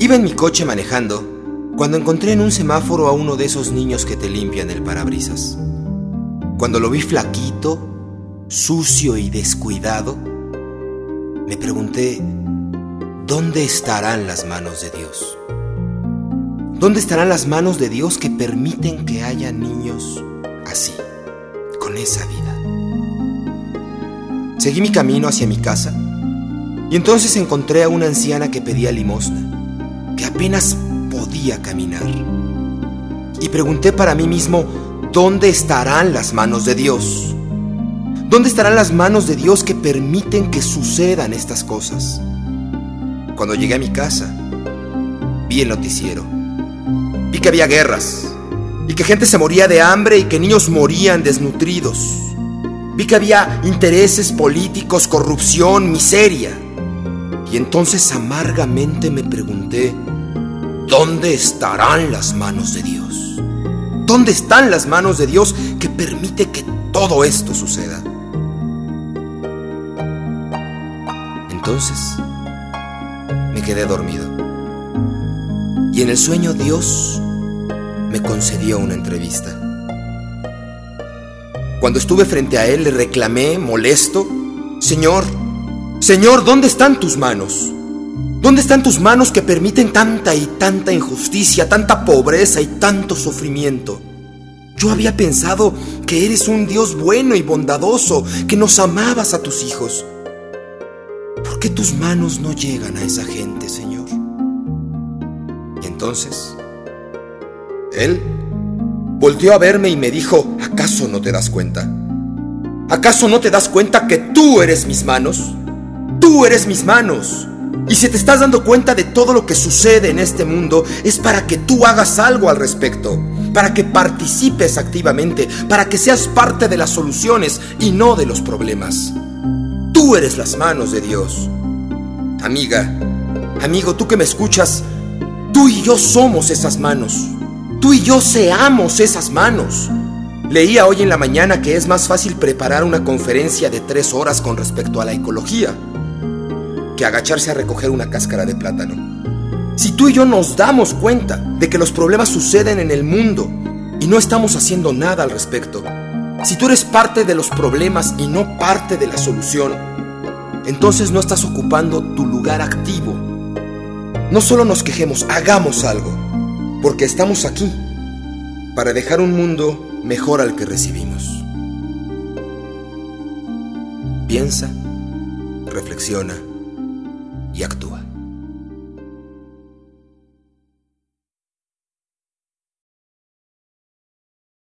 Iba en mi coche manejando cuando encontré en un semáforo a uno de esos niños que te limpian el parabrisas. Cuando lo vi flaquito, sucio y descuidado, me pregunté, ¿dónde estarán las manos de Dios? ¿Dónde estarán las manos de Dios que permiten que haya niños así, con esa vida? Seguí mi camino hacia mi casa y entonces encontré a una anciana que pedía limosna que apenas podía caminar. Y pregunté para mí mismo, ¿dónde estarán las manos de Dios? ¿Dónde estarán las manos de Dios que permiten que sucedan estas cosas? Cuando llegué a mi casa, vi el noticiero. Vi que había guerras y que gente se moría de hambre y que niños morían desnutridos. Vi que había intereses políticos, corrupción, miseria. Y entonces amargamente me pregunté, ¿dónde estarán las manos de Dios? ¿Dónde están las manos de Dios que permite que todo esto suceda? Entonces, me quedé dormido. Y en el sueño Dios me concedió una entrevista. Cuando estuve frente a Él le reclamé, molesto, Señor, Señor, ¿dónde están tus manos? ¿Dónde están tus manos que permiten tanta y tanta injusticia, tanta pobreza y tanto sufrimiento? Yo había pensado que eres un Dios bueno y bondadoso, que nos amabas a tus hijos. ¿Por qué tus manos no llegan a esa gente, Señor? Y entonces, Él volteó a verme y me dijo, ¿acaso no te das cuenta? ¿Acaso no te das cuenta que tú eres mis manos? Tú eres mis manos. Y si te estás dando cuenta de todo lo que sucede en este mundo, es para que tú hagas algo al respecto, para que participes activamente, para que seas parte de las soluciones y no de los problemas. Tú eres las manos de Dios. Amiga, amigo, tú que me escuchas, tú y yo somos esas manos. Tú y yo seamos esas manos. Leía hoy en la mañana que es más fácil preparar una conferencia de tres horas con respecto a la ecología que agacharse a recoger una cáscara de plátano. Si tú y yo nos damos cuenta de que los problemas suceden en el mundo y no estamos haciendo nada al respecto, si tú eres parte de los problemas y no parte de la solución, entonces no estás ocupando tu lugar activo. No solo nos quejemos, hagamos algo, porque estamos aquí para dejar un mundo mejor al que recibimos. Piensa, reflexiona y actúa.